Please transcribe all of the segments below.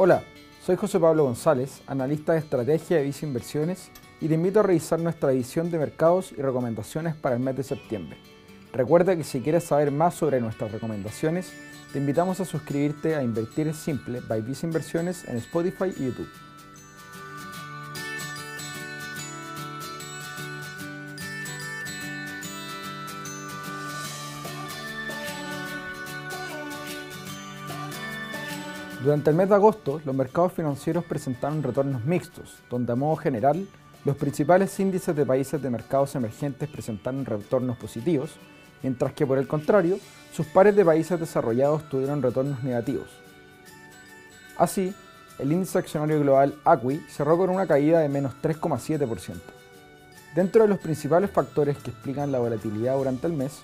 Hola, soy José Pablo González, analista de estrategia de Visa Inversiones y te invito a revisar nuestra edición de mercados y recomendaciones para el mes de septiembre. Recuerda que si quieres saber más sobre nuestras recomendaciones, te invitamos a suscribirte a Invertir es Simple by Visa Inversiones en Spotify y YouTube. Durante el mes de agosto, los mercados financieros presentaron retornos mixtos, donde a modo general, los principales índices de países de mercados emergentes presentaron retornos positivos, mientras que por el contrario, sus pares de países desarrollados tuvieron retornos negativos. Así, el índice accionario global ACWI cerró con una caída de menos 3,7%. Dentro de los principales factores que explican la volatilidad durante el mes,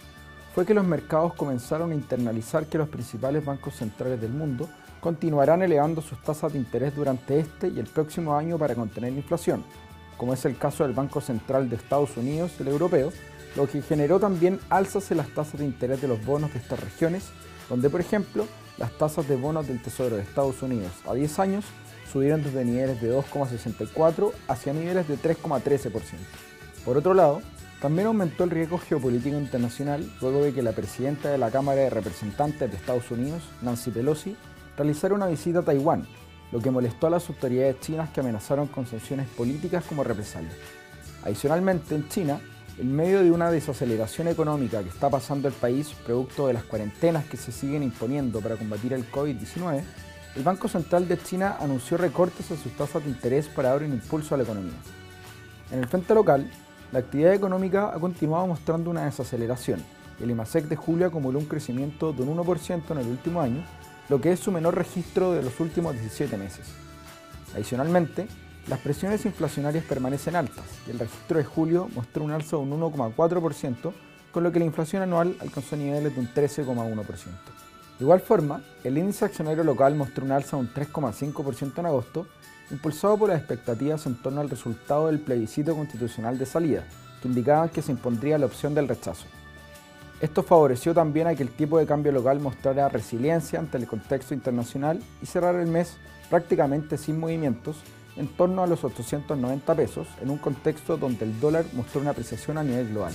fue que los mercados comenzaron a internalizar que los principales bancos centrales del mundo continuarán elevando sus tasas de interés durante este y el próximo año para contener la inflación, como es el caso del Banco Central de Estados Unidos y el europeo, lo que generó también alzas en las tasas de interés de los bonos de estas regiones, donde por ejemplo las tasas de bonos del Tesoro de Estados Unidos a 10 años subieron desde niveles de 2,64 hacia niveles de 3,13%. Por otro lado, también aumentó el riesgo geopolítico internacional luego de que la presidenta de la Cámara de Representantes de Estados Unidos, Nancy Pelosi, realizar una visita a Taiwán, lo que molestó a las autoridades chinas que amenazaron con sanciones políticas como represalia. Adicionalmente, en China, en medio de una desaceleración económica que está pasando el país producto de las cuarentenas que se siguen imponiendo para combatir el COVID-19, el Banco Central de China anunció recortes en sus tasas de interés para dar un impulso a la economía. En el frente local, la actividad económica ha continuado mostrando una desaceleración. El IMASEC de julio acumuló un crecimiento de un 1% en el último año lo que es su menor registro de los últimos 17 meses. Adicionalmente, las presiones inflacionarias permanecen altas y el registro de julio mostró un alza de un 1,4%, con lo que la inflación anual alcanzó niveles de un 13,1%. De igual forma, el índice accionario local mostró un alza de un 3,5% en agosto, impulsado por las expectativas en torno al resultado del plebiscito constitucional de salida, que indicaban que se impondría la opción del rechazo. Esto favoreció también a que el tipo de cambio local mostrara resiliencia ante el contexto internacional y cerrara el mes prácticamente sin movimientos en torno a los 890 pesos en un contexto donde el dólar mostró una apreciación a nivel global.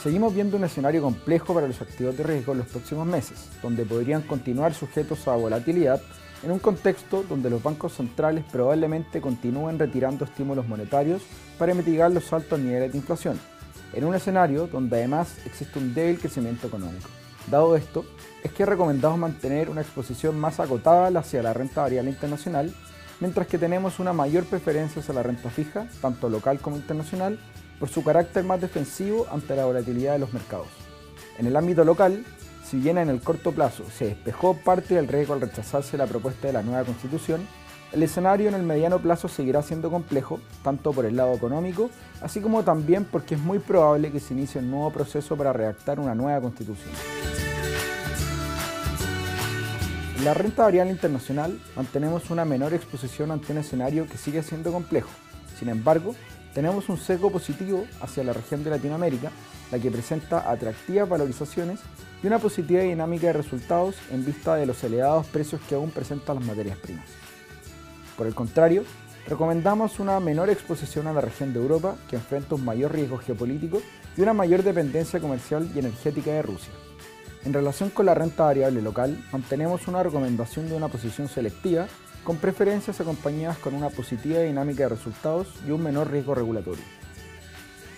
Seguimos viendo un escenario complejo para los activos de riesgo en los próximos meses, donde podrían continuar sujetos a volatilidad en un contexto donde los bancos centrales probablemente continúen retirando estímulos monetarios para mitigar los altos niveles de inflación, en un escenario donde además existe un débil crecimiento económico. Dado esto, es que recomendamos mantener una exposición más acotada hacia la renta variable internacional, mientras que tenemos una mayor preferencia hacia la renta fija, tanto local como internacional, por su carácter más defensivo ante la volatilidad de los mercados. En el ámbito local, si bien en el corto plazo se despejó parte del riesgo al rechazarse la propuesta de la nueva constitución, el escenario en el mediano plazo seguirá siendo complejo, tanto por el lado económico, así como también porque es muy probable que se inicie un nuevo proceso para redactar una nueva constitución. En la renta variable internacional mantenemos una menor exposición ante un escenario que sigue siendo complejo. Sin embargo, tenemos un sesgo positivo hacia la región de Latinoamérica, la que presenta atractivas valorizaciones y una positiva dinámica de resultados en vista de los elevados precios que aún presentan las materias primas. Por el contrario, recomendamos una menor exposición a la región de Europa que enfrenta un mayor riesgo geopolítico y una mayor dependencia comercial y energética de Rusia. En relación con la renta variable local, mantenemos una recomendación de una posición selectiva con preferencias acompañadas con una positiva dinámica de resultados y un menor riesgo regulatorio.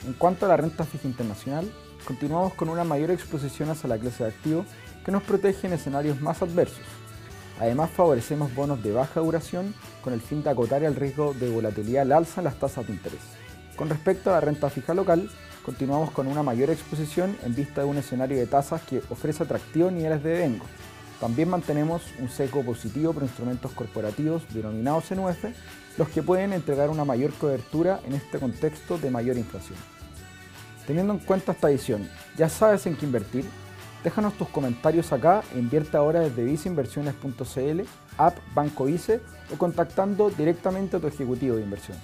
En cuanto a la renta fija internacional, continuamos con una mayor exposición hacia la clase de activo que nos protege en escenarios más adversos. Además favorecemos bonos de baja duración con el fin de acotar el riesgo de volatilidad al alza en las tasas de interés. Con respecto a la renta fija local, continuamos con una mayor exposición en vista de un escenario de tasas que ofrece atractivos niveles de devengo. También mantenemos un seco positivo por instrumentos corporativos denominados en los que pueden entregar una mayor cobertura en este contexto de mayor inflación. Teniendo en cuenta esta edición, ¿ya sabes en qué invertir? Déjanos tus comentarios acá invierte ahora desde viceinversiones.cl, app Banco Vice o contactando directamente a tu ejecutivo de inversión.